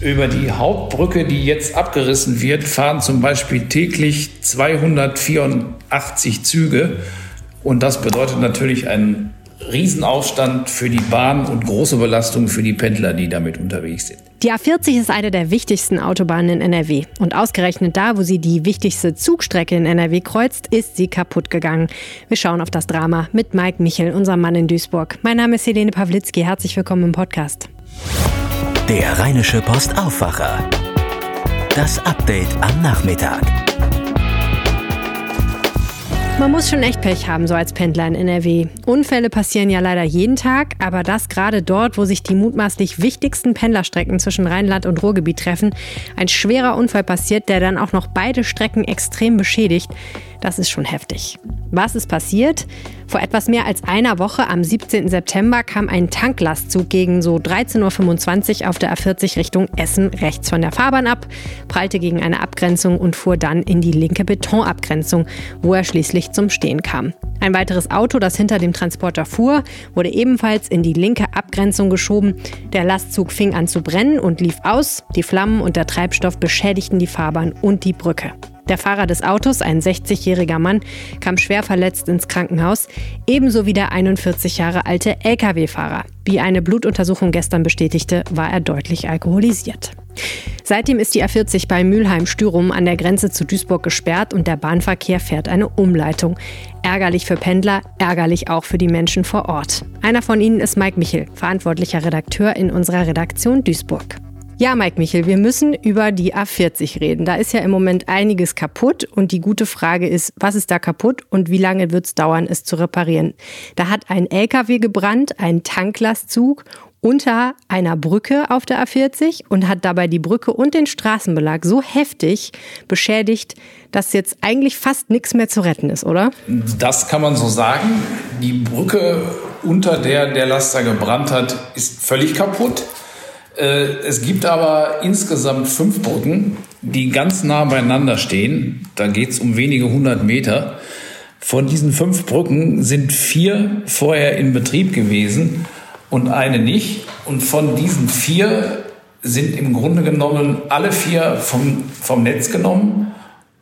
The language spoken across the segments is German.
Über die Hauptbrücke, die jetzt abgerissen wird, fahren zum Beispiel täglich 284 Züge. Und das bedeutet natürlich einen Riesenaufstand für die Bahn und große Belastung für die Pendler, die damit unterwegs sind. Die A40 ist eine der wichtigsten Autobahnen in NRW. Und ausgerechnet da, wo sie die wichtigste Zugstrecke in NRW kreuzt, ist sie kaputt gegangen. Wir schauen auf das Drama mit Mike Michel, unserem Mann in Duisburg. Mein Name ist Helene Pawlitzki. Herzlich willkommen im Podcast. Der Rheinische Post Aufwacher. Das Update am Nachmittag. Man muss schon echt Pech haben, so als Pendler in NRW. Unfälle passieren ja leider jeden Tag, aber das gerade dort, wo sich die mutmaßlich wichtigsten Pendlerstrecken zwischen Rheinland und Ruhrgebiet treffen, ein schwerer Unfall passiert, der dann auch noch beide Strecken extrem beschädigt. Das ist schon heftig. Was ist passiert? Vor etwas mehr als einer Woche, am 17. September, kam ein Tanklastzug gegen so 13.25 Uhr auf der A40 Richtung Essen rechts von der Fahrbahn ab, prallte gegen eine Abgrenzung und fuhr dann in die linke Betonabgrenzung, wo er schließlich zum Stehen kam. Ein weiteres Auto, das hinter dem Transporter fuhr, wurde ebenfalls in die linke Abgrenzung geschoben. Der Lastzug fing an zu brennen und lief aus. Die Flammen und der Treibstoff beschädigten die Fahrbahn und die Brücke. Der Fahrer des Autos, ein 60-jähriger Mann, kam schwer verletzt ins Krankenhaus, ebenso wie der 41 Jahre alte Lkw-Fahrer. Wie eine Blutuntersuchung gestern bestätigte, war er deutlich alkoholisiert. Seitdem ist die A40 bei Mülheim-Stürum an der Grenze zu Duisburg gesperrt und der Bahnverkehr fährt eine Umleitung. Ärgerlich für Pendler, ärgerlich auch für die Menschen vor Ort. Einer von ihnen ist Mike Michel, verantwortlicher Redakteur in unserer Redaktion Duisburg. Ja, Mike Michel, wir müssen über die A40 reden. Da ist ja im Moment einiges kaputt und die gute Frage ist, was ist da kaputt und wie lange wird es dauern, es zu reparieren? Da hat ein LKW gebrannt, ein Tanklastzug unter einer Brücke auf der A40 und hat dabei die Brücke und den Straßenbelag so heftig beschädigt, dass jetzt eigentlich fast nichts mehr zu retten ist, oder? Das kann man so sagen. Die Brücke, unter der der Laster gebrannt hat, ist völlig kaputt. Äh, es gibt aber insgesamt fünf Brücken, die ganz nah beieinander stehen. Da geht es um wenige hundert Meter. Von diesen fünf Brücken sind vier vorher in Betrieb gewesen und eine nicht. Und von diesen vier sind im Grunde genommen alle vier vom, vom Netz genommen.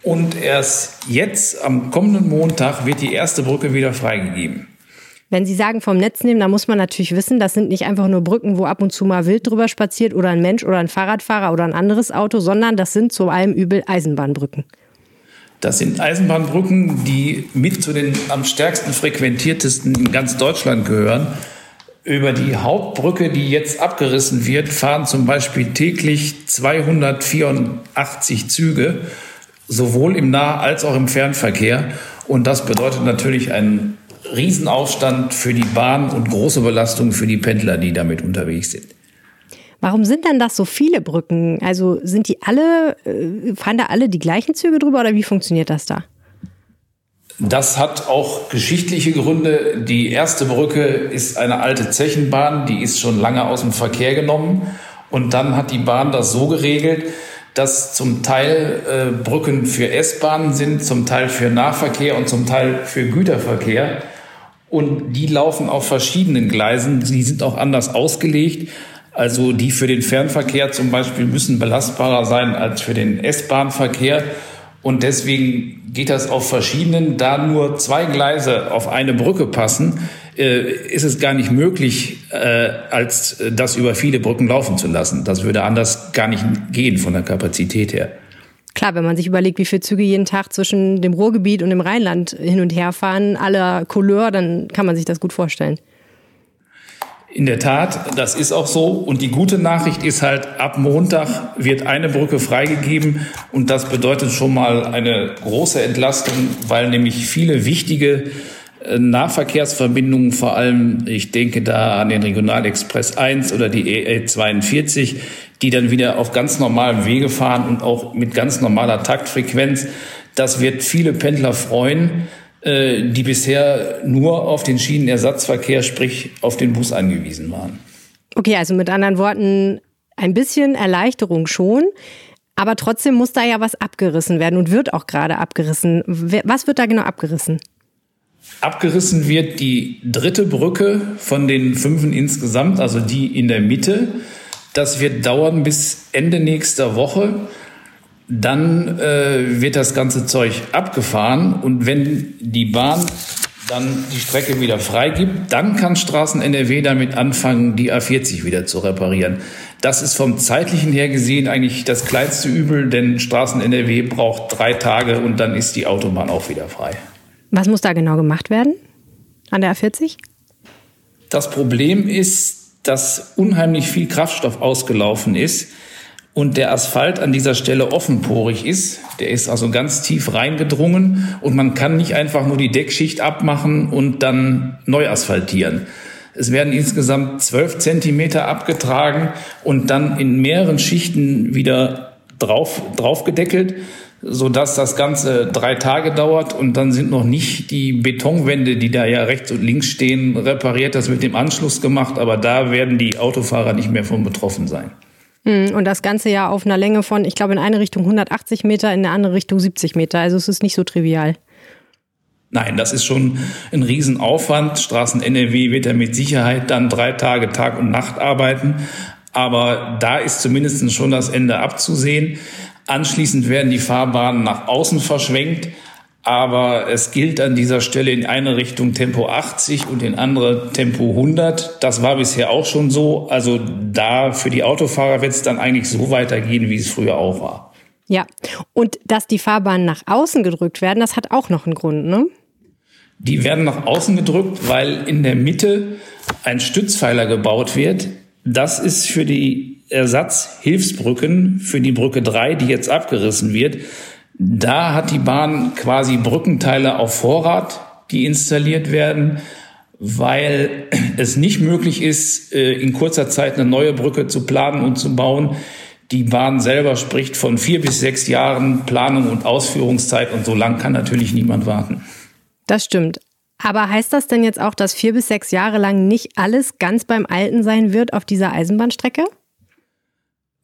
Und erst jetzt, am kommenden Montag, wird die erste Brücke wieder freigegeben. Wenn Sie sagen vom Netz nehmen, dann muss man natürlich wissen, das sind nicht einfach nur Brücken, wo ab und zu mal wild drüber spaziert oder ein Mensch oder ein Fahrradfahrer oder ein anderes Auto, sondern das sind zu allem Übel Eisenbahnbrücken. Das sind Eisenbahnbrücken, die mit zu den am stärksten frequentiertesten in ganz Deutschland gehören. Über die Hauptbrücke, die jetzt abgerissen wird, fahren zum Beispiel täglich 284 Züge, sowohl im Nah- als auch im Fernverkehr. Und das bedeutet natürlich einen Riesenaufstand für die Bahn und große Belastung für die Pendler, die damit unterwegs sind. Warum sind denn das so viele Brücken? Also sind die alle, äh, fahren da alle die gleichen Züge drüber oder wie funktioniert das da? Das hat auch geschichtliche Gründe. Die erste Brücke ist eine alte Zechenbahn, die ist schon lange aus dem Verkehr genommen. Und dann hat die Bahn das so geregelt, dass zum Teil äh, Brücken für S-Bahnen sind, zum Teil für Nahverkehr und zum Teil für Güterverkehr. Und die laufen auf verschiedenen Gleisen. Die sind auch anders ausgelegt. Also die für den Fernverkehr zum Beispiel müssen belastbarer sein als für den S-Bahn-Verkehr. Und deswegen geht das auf verschiedenen. Da nur zwei Gleise auf eine Brücke passen, äh, ist es gar nicht möglich, äh, als das über viele Brücken laufen zu lassen. Das würde anders gar nicht gehen von der Kapazität her. Klar, wenn man sich überlegt, wie viele Züge jeden Tag zwischen dem Ruhrgebiet und dem Rheinland hin und her fahren, aller Couleur, dann kann man sich das gut vorstellen. In der Tat, das ist auch so. Und die gute Nachricht ist halt, ab Montag wird eine Brücke freigegeben. Und das bedeutet schon mal eine große Entlastung, weil nämlich viele wichtige äh, Nahverkehrsverbindungen, vor allem, ich denke da an den Regionalexpress 1 oder die EE42, die dann wieder auf ganz normalem Wege fahren und auch mit ganz normaler Taktfrequenz. Das wird viele Pendler freuen, äh, die bisher nur auf den Schienenersatzverkehr, sprich auf den Bus angewiesen waren. Okay, also mit anderen Worten, ein bisschen Erleichterung schon. Aber trotzdem muss da ja was abgerissen werden und wird auch gerade abgerissen. Was wird da genau abgerissen? Abgerissen wird die dritte Brücke von den fünf insgesamt, also die in der Mitte. Das wird dauern bis Ende nächster Woche. Dann äh, wird das ganze Zeug abgefahren und wenn die Bahn dann die Strecke wieder freigibt, dann kann Straßen NRW damit anfangen, die A40 wieder zu reparieren. Das ist vom zeitlichen her gesehen eigentlich das kleinste Übel, denn Straßen NRW braucht drei Tage und dann ist die Autobahn auch wieder frei. Was muss da genau gemacht werden an der A40? Das Problem ist, dass unheimlich viel Kraftstoff ausgelaufen ist und der Asphalt an dieser Stelle offenporig ist. Der ist also ganz tief reingedrungen und man kann nicht einfach nur die Deckschicht abmachen und dann neu asphaltieren. Es werden insgesamt zwölf Zentimeter abgetragen und dann in mehreren Schichten wieder drauf, draufgedeckelt, sodass das Ganze drei Tage dauert und dann sind noch nicht die Betonwände, die da ja rechts und links stehen, repariert. Das mit dem Anschluss gemacht, aber da werden die Autofahrer nicht mehr von betroffen sein. Hm, und das Ganze ja auf einer Länge von, ich glaube, in eine Richtung 180 Meter, in eine andere Richtung 70 Meter. Also es ist nicht so trivial. Nein, das ist schon ein Riesenaufwand. Straßen NRW wird ja mit Sicherheit dann drei Tage Tag und Nacht arbeiten. Aber da ist zumindest schon das Ende abzusehen. Anschließend werden die Fahrbahnen nach außen verschwenkt. Aber es gilt an dieser Stelle in eine Richtung Tempo 80 und in andere Tempo 100. Das war bisher auch schon so. Also da für die Autofahrer wird es dann eigentlich so weitergehen, wie es früher auch war. Ja, und dass die Fahrbahnen nach außen gedrückt werden, das hat auch noch einen Grund, ne? Die werden nach außen gedrückt, weil in der Mitte ein Stützpfeiler gebaut wird. Das ist für die Ersatzhilfsbrücken, für die Brücke 3, die jetzt abgerissen wird. Da hat die Bahn quasi Brückenteile auf Vorrat, die installiert werden, weil es nicht möglich ist, äh, in kurzer Zeit eine neue Brücke zu planen und zu bauen. Die Bahn selber spricht von vier bis sechs Jahren Planung und Ausführungszeit und so lang kann natürlich niemand warten. Das stimmt. Aber heißt das denn jetzt auch, dass vier bis sechs Jahre lang nicht alles ganz beim Alten sein wird auf dieser Eisenbahnstrecke?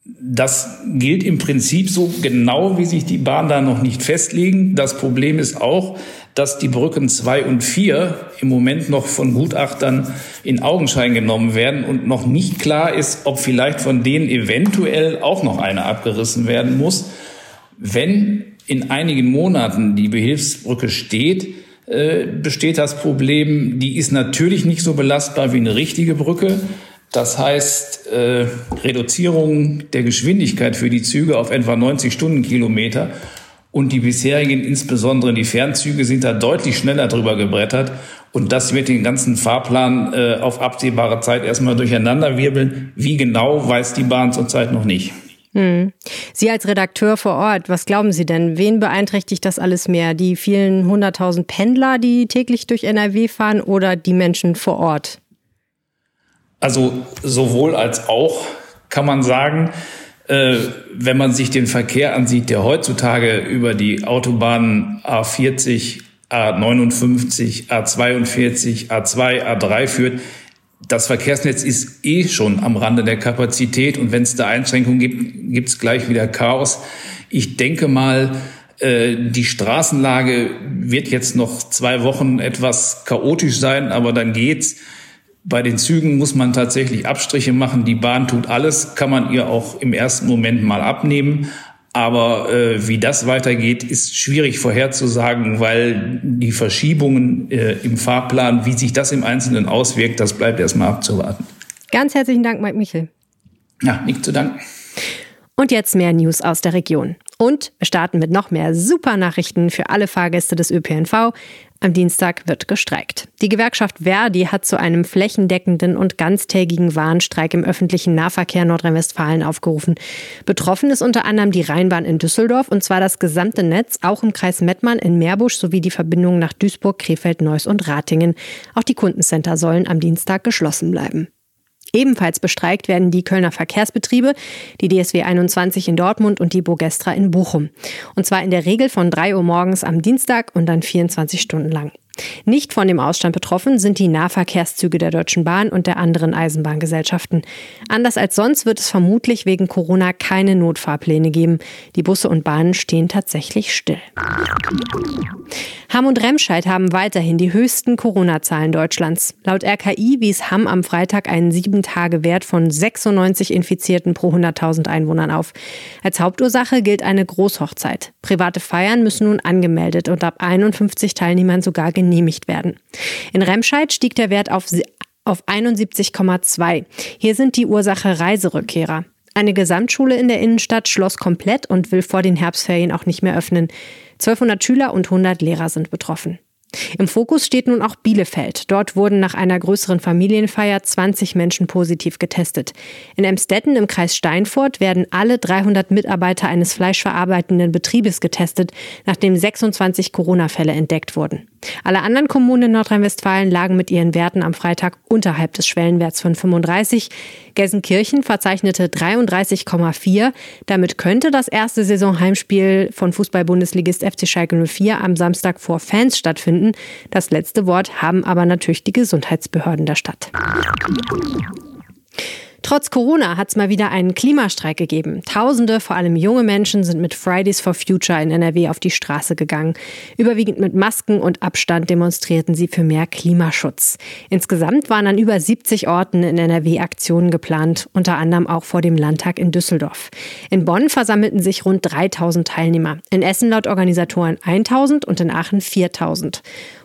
Das gilt im Prinzip so genau, wie sich die Bahn da noch nicht festlegen. Das Problem ist auch, dass die Brücken zwei und vier im Moment noch von Gutachtern in Augenschein genommen werden und noch nicht klar ist, ob vielleicht von denen eventuell auch noch eine abgerissen werden muss. Wenn in einigen Monaten die Behilfsbrücke steht, äh, besteht das Problem, die ist natürlich nicht so belastbar wie eine richtige Brücke. Das heißt, äh, Reduzierung der Geschwindigkeit für die Züge auf etwa 90 Stundenkilometer und die bisherigen, insbesondere die Fernzüge, sind da deutlich schneller drüber gebrettert. Und das wird den ganzen Fahrplan äh, auf absehbare Zeit erstmal durcheinanderwirbeln. Wie genau, weiß die Bahn zurzeit noch nicht. Hm. Sie als Redakteur vor Ort, was glauben Sie denn? Wen beeinträchtigt das alles mehr? Die vielen hunderttausend Pendler, die täglich durch NRW fahren oder die Menschen vor Ort? Also sowohl als auch kann man sagen, äh, wenn man sich den Verkehr ansieht, der heutzutage über die Autobahnen A40, A59, A42, A2, A3 führt, das Verkehrsnetz ist eh schon am Rande der Kapazität und wenn es da Einschränkungen gibt, gibt es gleich wieder Chaos. Ich denke mal, äh, die Straßenlage wird jetzt noch zwei Wochen etwas chaotisch sein, aber dann geht's. Bei den Zügen muss man tatsächlich Abstriche machen. Die Bahn tut alles, kann man ihr auch im ersten Moment mal abnehmen. Aber äh, wie das weitergeht, ist schwierig vorherzusagen, weil die Verschiebungen äh, im Fahrplan, wie sich das im Einzelnen auswirkt, das bleibt erstmal abzuwarten. Ganz herzlichen Dank, Mike Michel. Ja, nicht zu danken. Und jetzt mehr News aus der Region. Und wir starten mit noch mehr super Nachrichten für alle Fahrgäste des ÖPNV. Am Dienstag wird gestreikt. Die Gewerkschaft Verdi hat zu einem flächendeckenden und ganztägigen Warnstreik im öffentlichen Nahverkehr Nordrhein-Westfalen aufgerufen. Betroffen ist unter anderem die Rheinbahn in Düsseldorf und zwar das gesamte Netz, auch im Kreis Mettmann in Meerbusch sowie die Verbindungen nach Duisburg, Krefeld, Neuss und Ratingen. Auch die Kundencenter sollen am Dienstag geschlossen bleiben. Ebenfalls bestreikt werden die Kölner Verkehrsbetriebe, die DSW 21 in Dortmund und die Bogestra in Bochum. Und zwar in der Regel von 3 Uhr morgens am Dienstag und dann 24 Stunden lang. Nicht von dem Ausstand betroffen sind die Nahverkehrszüge der Deutschen Bahn und der anderen Eisenbahngesellschaften. Anders als sonst wird es vermutlich wegen Corona keine Notfahrpläne geben. Die Busse und Bahnen stehen tatsächlich still. Hamm und Remscheid haben weiterhin die höchsten Corona-Zahlen Deutschlands. Laut RKI wies Hamm am Freitag einen 7-Tage-Wert von 96 Infizierten pro 100.000 Einwohnern auf. Als Hauptursache gilt eine Großhochzeit. Private Feiern müssen nun angemeldet und ab 51 Teilnehmern sogar genehmigt werden. In Remscheid stieg der Wert auf auf 71,2. Hier sind die Ursache Reiserückkehrer. Eine Gesamtschule in der Innenstadt schloss komplett und will vor den Herbstferien auch nicht mehr öffnen. 1200 Schüler und 100 Lehrer sind betroffen. Im Fokus steht nun auch Bielefeld. Dort wurden nach einer größeren Familienfeier 20 Menschen positiv getestet. In Emstetten im Kreis Steinfurt werden alle 300 Mitarbeiter eines fleischverarbeitenden Betriebes getestet, nachdem 26 Corona-Fälle entdeckt wurden. Alle anderen Kommunen in Nordrhein-Westfalen lagen mit ihren Werten am Freitag unterhalb des Schwellenwerts von 35. Gelsenkirchen verzeichnete 33,4. Damit könnte das erste Saisonheimspiel von Fußball-Bundesligist FC Schalke 04 am Samstag vor Fans stattfinden. Das letzte Wort haben aber natürlich die Gesundheitsbehörden der Stadt. Trotz Corona hat es mal wieder einen Klimastreik gegeben. Tausende, vor allem junge Menschen, sind mit Fridays for Future in NRW auf die Straße gegangen. Überwiegend mit Masken und Abstand demonstrierten sie für mehr Klimaschutz. Insgesamt waren an über 70 Orten in NRW Aktionen geplant, unter anderem auch vor dem Landtag in Düsseldorf. In Bonn versammelten sich rund 3000 Teilnehmer. In Essen laut Organisatoren 1000 und in Aachen 4000.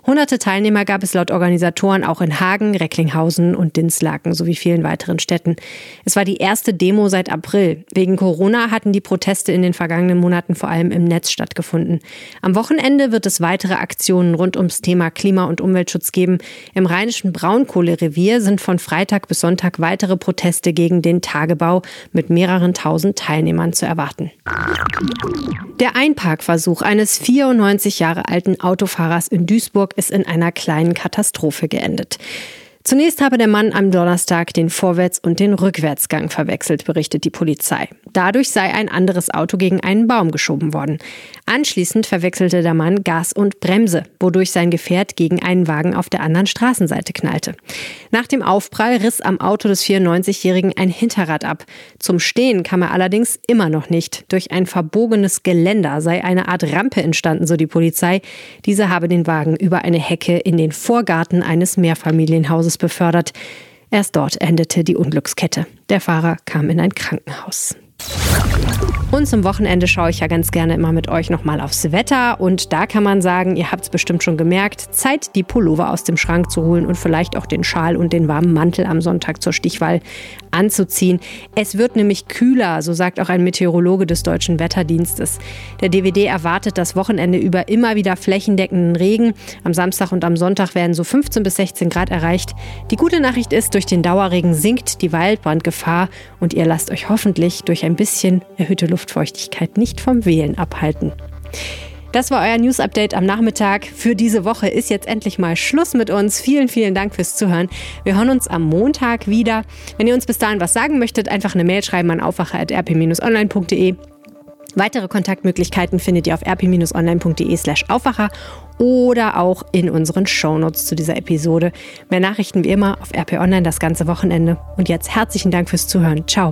Hunderte Teilnehmer gab es laut Organisatoren auch in Hagen, Recklinghausen und Dinslaken sowie vielen weiteren Städten. Es war die erste Demo seit April. Wegen Corona hatten die Proteste in den vergangenen Monaten vor allem im Netz stattgefunden. Am Wochenende wird es weitere Aktionen rund ums Thema Klima- und Umweltschutz geben. Im rheinischen Braunkohlerevier sind von Freitag bis Sonntag weitere Proteste gegen den Tagebau mit mehreren tausend Teilnehmern zu erwarten. Der Einparkversuch eines 94 Jahre alten Autofahrers in Duisburg ist in einer kleinen Katastrophe geendet. Zunächst habe der Mann am Donnerstag den Vorwärts- und den Rückwärtsgang verwechselt, berichtet die Polizei. Dadurch sei ein anderes Auto gegen einen Baum geschoben worden. Anschließend verwechselte der Mann Gas und Bremse, wodurch sein Gefährt gegen einen Wagen auf der anderen Straßenseite knallte. Nach dem Aufprall riss am Auto des 94-Jährigen ein Hinterrad ab. Zum Stehen kam er allerdings immer noch nicht. Durch ein verbogenes Geländer sei eine Art Rampe entstanden, so die Polizei. Diese habe den Wagen über eine Hecke in den Vorgarten eines Mehrfamilienhauses befördert. Erst dort endete die Unglückskette. Der Fahrer kam in ein Krankenhaus. Und zum Wochenende schaue ich ja ganz gerne immer mit euch nochmal aufs Wetter. Und da kann man sagen, ihr habt es bestimmt schon gemerkt, Zeit, die Pullover aus dem Schrank zu holen und vielleicht auch den Schal und den warmen Mantel am Sonntag zur Stichwahl anzuziehen. Es wird nämlich kühler, so sagt auch ein Meteorologe des Deutschen Wetterdienstes. Der DWD erwartet das Wochenende über immer wieder flächendeckenden Regen. Am Samstag und am Sonntag werden so 15 bis 16 Grad erreicht. Die gute Nachricht ist, durch den Dauerregen sinkt die Waldbrandgefahr und ihr lasst euch hoffentlich durch ein bisschen erhöhte Luft Luftfeuchtigkeit nicht vom Wählen abhalten. Das war euer News Update am Nachmittag. Für diese Woche ist jetzt endlich mal Schluss mit uns. Vielen, vielen Dank fürs Zuhören. Wir hören uns am Montag wieder. Wenn ihr uns bis dahin was sagen möchtet, einfach eine Mail schreiben an aufwacher.rp-online.de. Weitere Kontaktmöglichkeiten findet ihr auf rp-online.de slash Aufwacher oder auch in unseren Shownotes zu dieser Episode. Mehr Nachrichten wie immer auf RP Online das ganze Wochenende. Und jetzt herzlichen Dank fürs Zuhören. Ciao.